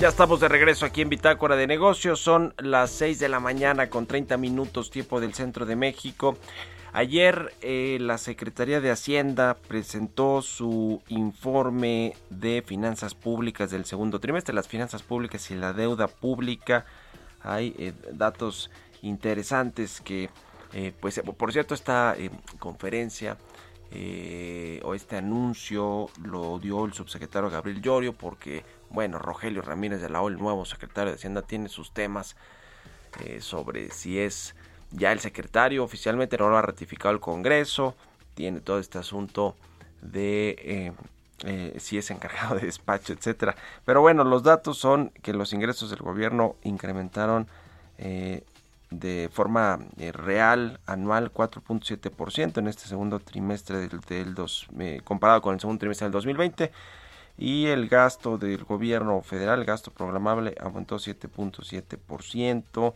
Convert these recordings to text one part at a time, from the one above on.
Ya estamos de regreso aquí en Bitácora de Negocios. Son las 6 de la mañana con 30 minutos tiempo del centro de México. Ayer eh, la Secretaría de Hacienda presentó su informe de finanzas públicas del segundo trimestre, las finanzas públicas y la deuda pública. Hay eh, datos interesantes que, eh, pues, por cierto, esta conferencia o este anuncio lo dio el subsecretario Gabriel Llorio porque bueno, Rogelio Ramírez de la O, el nuevo secretario de Hacienda, tiene sus temas eh, sobre si es ya el secretario, oficialmente no lo ha ratificado el Congreso, tiene todo este asunto de eh, eh, si es encargado de despacho, etcétera. Pero bueno, los datos son que los ingresos del gobierno incrementaron de forma real anual 4.7% en este segundo trimestre del, del dos, comparado con el segundo trimestre del 2020 y el gasto del gobierno federal, gasto programable, aumentó 7.7%.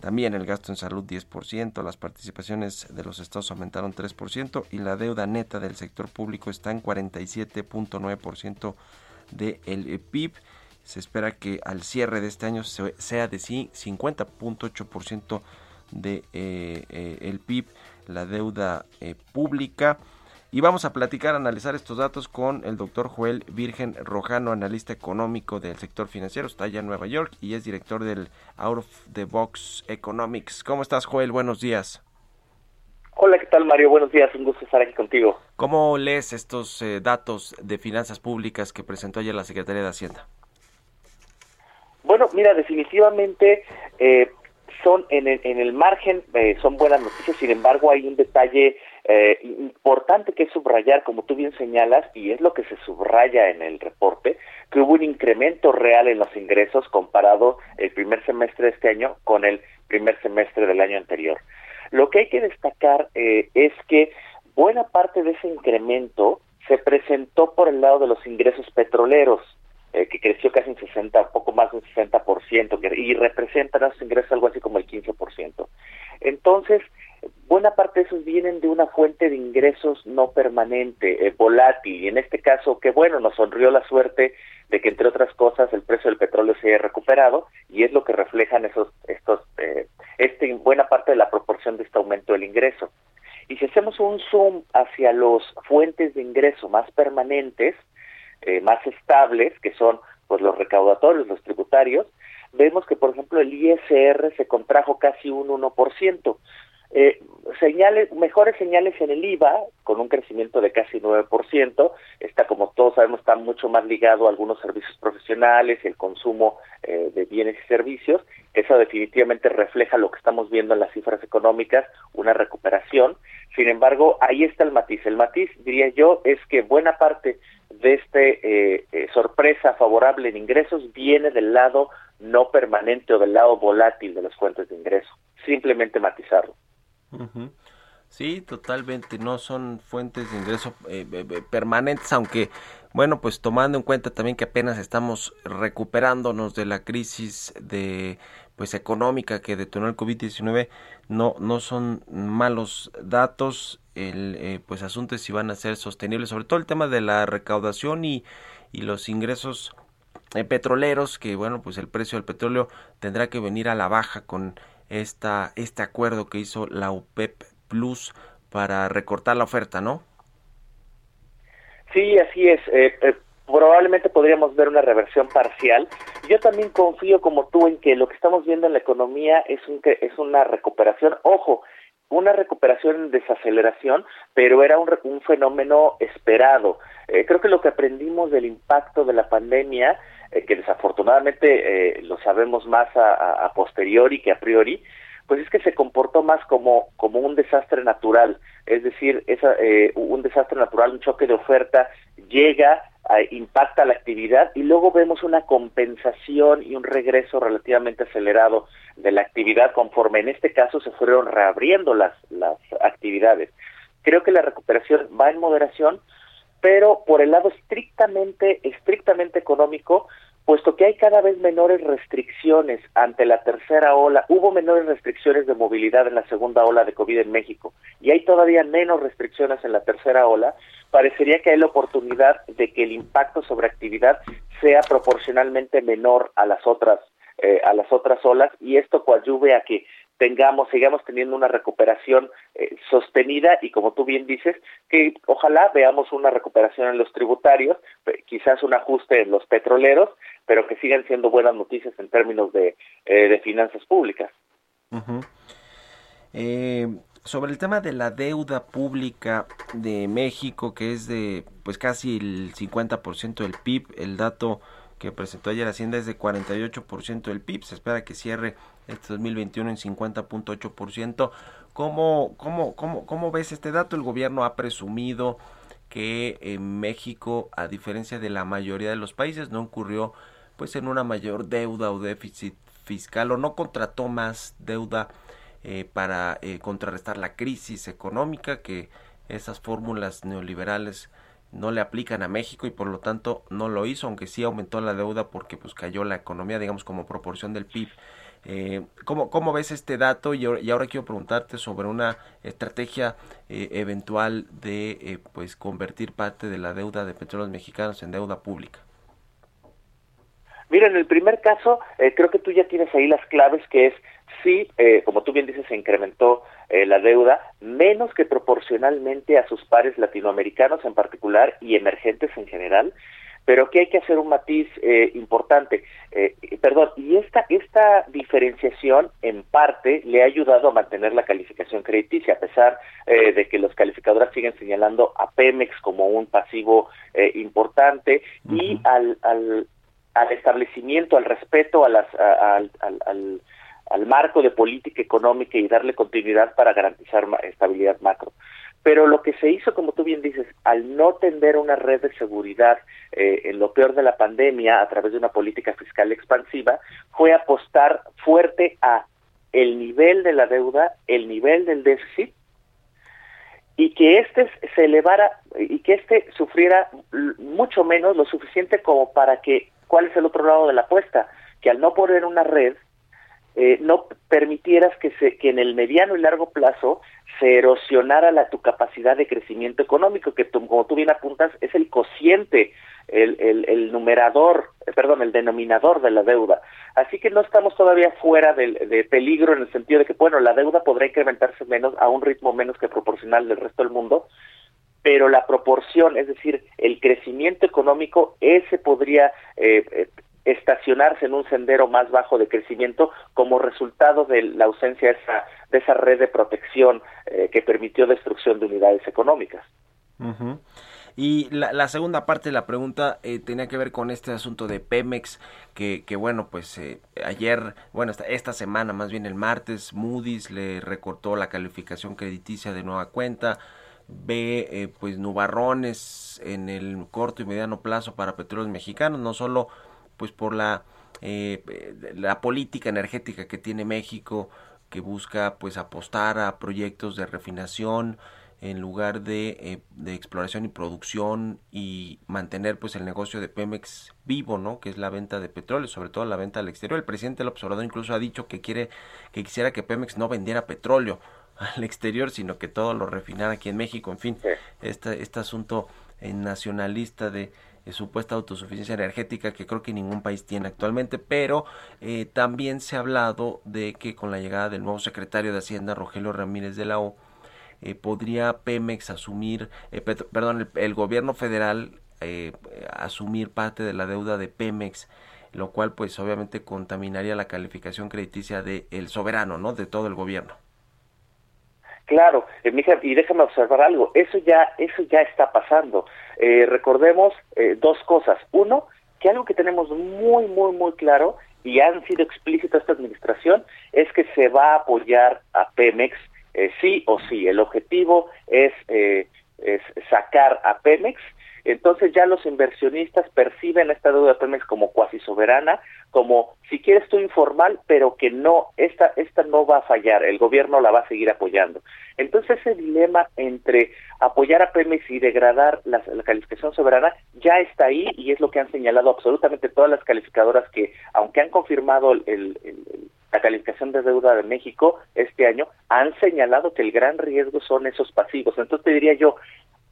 También el gasto en salud 10%, las participaciones de los estados aumentaron 3% y la deuda neta del sector público está en 47.9% del PIB. Se espera que al cierre de este año sea de 50.8% de eh, eh, PIB la deuda eh, pública. Y vamos a platicar, analizar estos datos con el doctor Joel Virgen Rojano, analista económico del sector financiero, está allá en Nueva York y es director del Out of the Box Economics. ¿Cómo estás, Joel? Buenos días. Hola, ¿qué tal, Mario? Buenos días, un gusto estar aquí contigo. ¿Cómo lees estos eh, datos de finanzas públicas que presentó ayer la Secretaría de Hacienda? Bueno, mira, definitivamente eh, son en el, en el margen, eh, son buenas noticias, sin embargo hay un detalle eh, importante que subrayar, como tú bien señalas, y es lo que se subraya en el reporte, que hubo un incremento real en los ingresos comparado el primer semestre de este año con el primer semestre del año anterior. Lo que hay que destacar eh, es que buena parte de ese incremento se presentó por el lado de los ingresos petroleros, eh, que creció casi un 60, poco más de un 60%, y representan esos ingresos algo así como el 15%. Entonces, buena parte de esos vienen de una fuente de ingresos no permanente, eh, volátil, y en este caso, que bueno, nos sonrió la suerte de que entre otras cosas el precio del petróleo se haya recuperado y es lo que reflejan esos, estos, eh, este, buena parte de la proporción de este aumento del ingreso. Y si hacemos un zoom hacia los fuentes de ingreso más permanentes, eh, más estables, que son pues los recaudatorios, los tributarios, vemos que por ejemplo el ISR se contrajo casi un 1%, eh, señales, mejores señales en el IVA, con un crecimiento de casi 9%, está como todos sabemos, está mucho más ligado a algunos servicios profesionales, el consumo eh, de bienes y servicios, eso definitivamente refleja lo que estamos viendo en las cifras económicas, una recuperación, sin embargo, ahí está el matiz, el matiz, diría yo, es que buena parte de este eh, eh sorpresa favorable en ingresos viene del lado no permanente o del lado volátil de las fuentes de ingreso, simplemente matizarlo. Sí, totalmente, no son fuentes de ingreso eh, permanentes, aunque, bueno, pues tomando en cuenta también que apenas estamos recuperándonos de la crisis de pues económica que detonó el COVID-19, no, no son malos datos, el eh, pues asuntos si van a ser sostenibles, sobre todo el tema de la recaudación y, y los ingresos eh, petroleros, que bueno, pues el precio del petróleo tendrá que venir a la baja con esta, este acuerdo que hizo la UPEP Plus para recortar la oferta, ¿no? Sí, así es. Eh, eh, probablemente podríamos ver una reversión parcial. Yo también confío como tú en que lo que estamos viendo en la economía es, un, es una recuperación. Ojo, una recuperación en desaceleración, pero era un, un fenómeno esperado. Eh, creo que lo que aprendimos del impacto de la pandemia, eh, que desafortunadamente eh, lo sabemos más a, a, posteriori que a priori, pues es que se comportó más como, como un desastre natural, es decir, esa, un desastre natural, un choque de oferta, llega, impacta la actividad y luego vemos una compensación y un regreso relativamente acelerado de la actividad conforme en este caso se fueron reabriendo las, las actividades. Creo que la recuperación va en moderación, pero por el lado estrictamente, estrictamente económico, puesto que hay cada vez menores restricciones ante la tercera ola, hubo menores restricciones de movilidad en la segunda ola de COVID en México y hay todavía menos restricciones en la tercera ola, parecería que hay la oportunidad de que el impacto sobre actividad sea proporcionalmente menor a las otras eh, a las otras olas y esto coadyuve a que tengamos, sigamos teniendo una recuperación eh, sostenida y como tú bien dices, que ojalá veamos una recuperación en los tributarios, quizás un ajuste en los petroleros, pero que sigan siendo buenas noticias en términos de, eh, de finanzas públicas. sobre el tema de la deuda pública de México, que es de pues casi el 50% del PIB, el dato que presentó ayer Hacienda es de 48% del PIB. Se espera que cierre este 2021 en 50.8%. ¿Cómo, cómo, cómo, ¿Cómo ves este dato? El gobierno ha presumido que en México, a diferencia de la mayoría de los países, no ocurrió pues en una mayor deuda o déficit fiscal o no contrató más deuda eh, para eh, contrarrestar la crisis económica que esas fórmulas neoliberales no le aplican a México y por lo tanto no lo hizo, aunque sí aumentó la deuda porque pues cayó la economía, digamos, como proporción del PIB. Eh, ¿cómo, ¿Cómo ves este dato? Y, ahora quiero preguntarte sobre una estrategia eh, eventual de eh, pues convertir parte de la deuda de petróleos mexicanos en deuda pública. Mira, en el primer caso, eh, creo que tú ya tienes ahí las claves, que es sí, eh, como tú bien dices, se incrementó eh, la deuda, menos que proporcionalmente a sus pares latinoamericanos en particular y emergentes en general, pero que hay que hacer un matiz eh, importante. Eh, perdón, y esta, esta diferenciación en parte le ha ayudado a mantener la calificación crediticia, a pesar eh, de que los calificadores siguen señalando a Pemex como un pasivo eh, importante y al, al, al establecimiento, al respeto a las, al, al al marco de política económica y darle continuidad para garantizar estabilidad macro. Pero lo que se hizo, como tú bien dices, al no tender una red de seguridad eh, en lo peor de la pandemia a través de una política fiscal expansiva, fue apostar fuerte a el nivel de la deuda, el nivel del déficit y que éste se elevara y que éste sufriera mucho menos lo suficiente como para que, ¿cuál es el otro lado de la apuesta? Que al no poner una red, eh, no permitieras que, se, que en el mediano y largo plazo se erosionara la, tu capacidad de crecimiento económico, que como tú bien apuntas, es el cociente, el numerador, eh, perdón, el denominador de la deuda. Así que no estamos todavía fuera de, de peligro en el sentido de que, bueno, la deuda podrá incrementarse menos, a un ritmo menos que proporcional del resto del mundo, pero la proporción, es decir, el crecimiento económico, ese podría eh, eh estacionarse en un sendero más bajo de crecimiento como resultado de la ausencia de esa, de esa red de protección eh, que permitió destrucción de unidades económicas. Y la, la, segunda parte de la pregunta eh, tenía que ver con este asunto de Pemex, que, que bueno, pues eh, ayer, bueno, esta, esta, semana, más bien el martes, Moody's le recortó la calificación crediticia de nueva cuenta, ve eh, pues nubarrones en el corto y mediano plazo para petróleos mexicanos, no solo pues por la, eh, la política energética que tiene México, que busca pues apostar a proyectos de refinación en lugar de, eh, de, exploración y producción y mantener pues el negocio de Pemex vivo, ¿no? Que es la venta de petróleo, sobre todo la venta al exterior. El presidente del observador incluso ha dicho que quiere, que quisiera que Pemex no vendiera petróleo al exterior, sino que todo lo refinara aquí en México. En fin, este, este asunto eh, nacionalista de supuesta autosuficiencia energética que creo que ningún país tiene actualmente, pero eh, también se ha hablado de que con la llegada del nuevo secretario de Hacienda, Rogelio Ramírez de la O, eh, podría Pemex asumir, eh, perdón, el, gobierno federal asumir parte de la deuda de Pemex, lo cual pues obviamente contaminaría la calificación crediticia del el soberano, ¿no? De todo el gobierno. Claro, eh, y déjame observar algo, eso ya, eso ya está pasando. Eh, recordemos eh, dos cosas. Uno, que algo que tenemos muy, muy, muy claro y han sido explícitos esta administración es que se va a apoyar a Pemex eh, sí o sí. El objetivo es, es sacar a Pemex entonces ya los inversionistas perciben esta deuda de Pemex como cuasi soberana, como si quieres tú informal, pero que no, esta, esta no va a fallar, el gobierno la va a seguir apoyando. Entonces ese dilema entre apoyar a Pemex y degradar la, calificación soberana ya está ahí y es lo que han señalado absolutamente todas las calificadoras que, aunque han confirmado el, la calificación de deuda de México este año, han señalado que el gran riesgo son esos pasivos. Entonces te diría yo,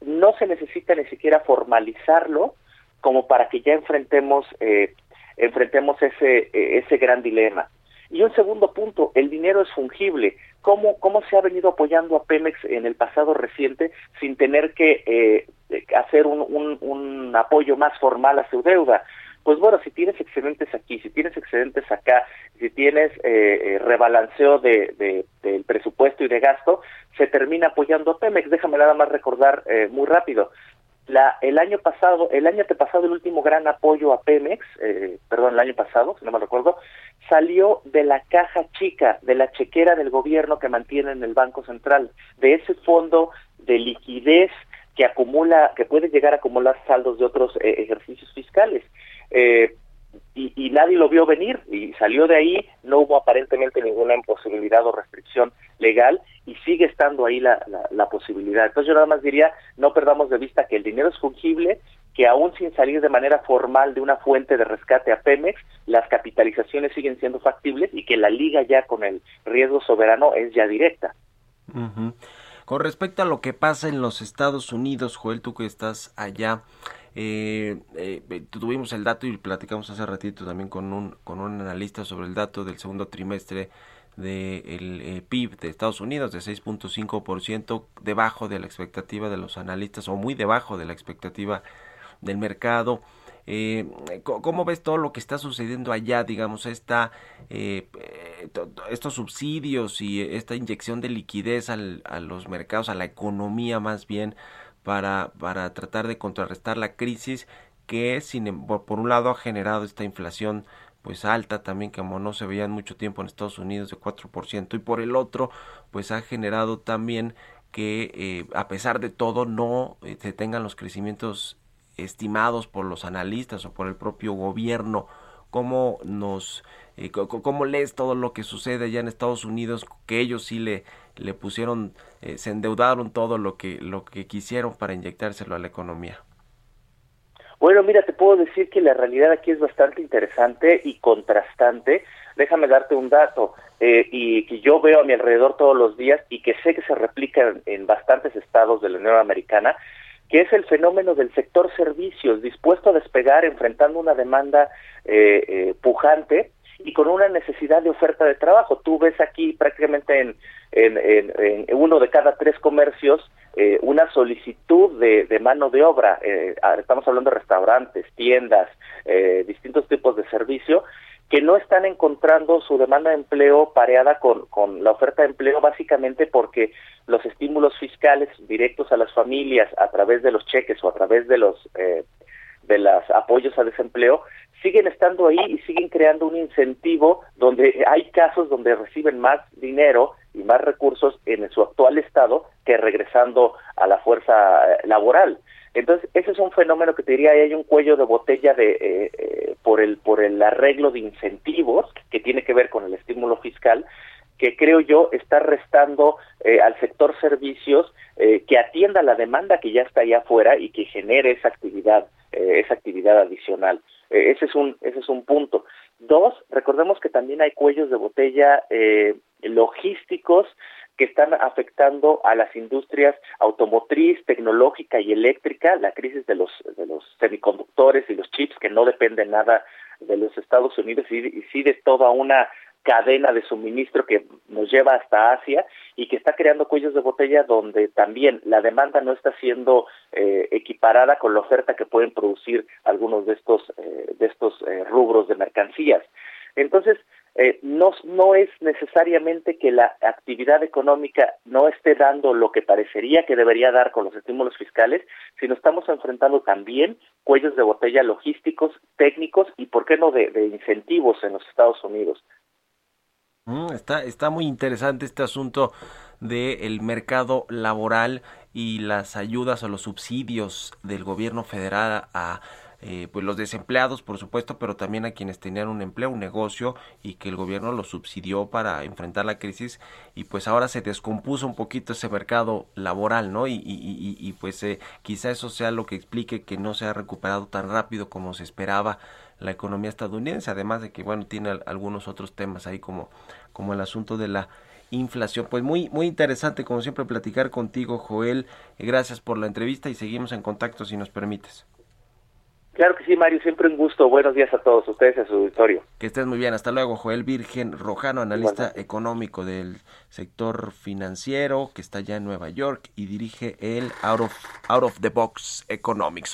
no se necesita ni siquiera formalizarlo como para que ya enfrentemos eh, enfrentemos ese eh, ese gran dilema. Y un segundo punto, el dinero es fungible. ¿Cómo, cómo se ha venido apoyando a Pemex en el pasado reciente sin tener que eh, hacer un, un, un apoyo más formal a su deuda? Pues bueno, si tienes excedentes aquí, si tienes excedentes acá, si tienes eh, eh, rebalanceo de, del presupuesto y de gasto, se termina apoyando a Pemex. Déjame nada más recordar eh, muy rápido. La, el año pasado, el año pasado, el último gran apoyo a Pemex, eh, perdón, el año pasado, si no me recuerdo, salió de la caja chica, de la chequera del gobierno que mantiene en el Banco Central, de ese fondo de liquidez que acumula, que puede llegar a acumular saldos de otros ejercicios fiscales. Eh, y, nadie lo vio venir y salió de ahí, no hubo aparentemente ninguna imposibilidad o restricción legal y sigue estando ahí la, la, posibilidad. Entonces yo nada más diría, no perdamos de vista que el dinero es fungible, que aún sin salir de manera formal de una fuente de rescate a Pemex, las capitalizaciones siguen siendo factibles y que la liga ya con el riesgo soberano es ya directa. Con respecto a lo que pasa en los Estados Unidos, Joel, tú que estás allá, eh, eh, tuvimos el dato y platicamos hace ratito también con un, con un analista sobre el dato del segundo trimestre del de eh, PIB de Estados Unidos de 6.5% debajo de la expectativa de los analistas o muy debajo de la expectativa del mercado. Eh, ¿Cómo ves todo lo que está sucediendo allá, digamos, esta, eh, estos subsidios y esta inyección de liquidez al, a los mercados, a la economía más bien, para, para tratar de contrarrestar la crisis que sin, em, por un lado ha generado esta inflación pues alta también como no se veía en mucho tiempo en Estados Unidos de 4% y por el otro pues ha generado también que eh, a pesar de todo no eh, se tengan los crecimientos estimados por los analistas o por el propio gobierno. Cómo nos eh, cómo lees todo lo que sucede allá en Estados Unidos que ellos sí le le pusieron, eh, se endeudaron todo lo que, lo que quisieron para inyectárselo a la economía. Bueno, mira, te puedo decir que la realidad aquí es bastante interesante y contrastante. Déjame darte un dato eh, y que yo veo a mi alrededor todos los días y que sé que se replica en, bastantes estados de la Unión Americana, que es el fenómeno del sector servicios dispuesto a despegar enfrentando una demanda eh, pujante y con una necesidad de oferta de trabajo. Tú ves aquí prácticamente en, en, uno de cada tres comercios eh, una solicitud de, de, mano de obra. Eh, estamos hablando de restaurantes, tiendas, eh, distintos tipos de servicio que no están encontrando su demanda de empleo pareada con, con la oferta de empleo básicamente porque los estímulos fiscales directos a las familias a través de los cheques o a través de los de los apoyos a desempleo siguen estando ahí y siguen creando un incentivo donde hay casos donde reciben más dinero y más recursos en su actual estado que regresando a la fuerza eh, laboral. Entonces, ese es un fenómeno que te diría, hay un cuello de botella de eh, eh, por el por el arreglo de incentivos que tiene que ver con el estímulo fiscal que creo yo está restando al sector servicios que atienda la demanda que ya está allá afuera y que genere esa actividad esa actividad adicional. Ese, es un, ese es un punto. Dos, recordemos que también hay cuellos de botella eh, logísticos que están afectando a las industrias automotriz, tecnológica y eléctrica, la crisis de los, de los semiconductores y los chips que no dependen nada de los Estados Unidos y sí de toda una cadena de suministro que nos lleva hasta Asia y que está creando cuellos de botella donde también la demanda no está siendo eh, equiparada con la oferta que pueden producir algunos de estos eh, de estos eh, rubros de mercancías. Entonces, eh, no, no es necesariamente que la actividad económica no esté dando lo que parecería que debería dar con los estímulos fiscales, sino estamos enfrentando también cuellos de botella logísticos, técnicos y, ¿por qué no, de, incentivos en los Estados Unidos. Está, está muy interesante este asunto del mercado laboral y las ayudas o los subsidios del gobierno federal a eh, pues los desempleados, por supuesto, pero también a quienes tenían un empleo, un negocio y que el gobierno los subsidió para enfrentar la crisis y pues ahora se descompuso un poquito ese mercado laboral, ¿no? Y, y, y, pues eh, quizá eso sea lo que explique que no se ha recuperado tan rápido como se esperaba la economía estadounidense, además de que, bueno, tiene algunos otros temas ahí como, como el asunto de la inflación. Pues muy, muy interesante, como siempre, platicar contigo, Joel. Gracias por la entrevista y seguimos en contacto si nos permites. Claro que sí, Mario, siempre un gusto. Buenos días a todos ustedes y a su auditorio. Que estés muy bien. Hasta luego, Joel Virgen Rojano, analista económico del sector financiero, que está ya en Nueva York y dirige el Out of, Out of the Box Economics.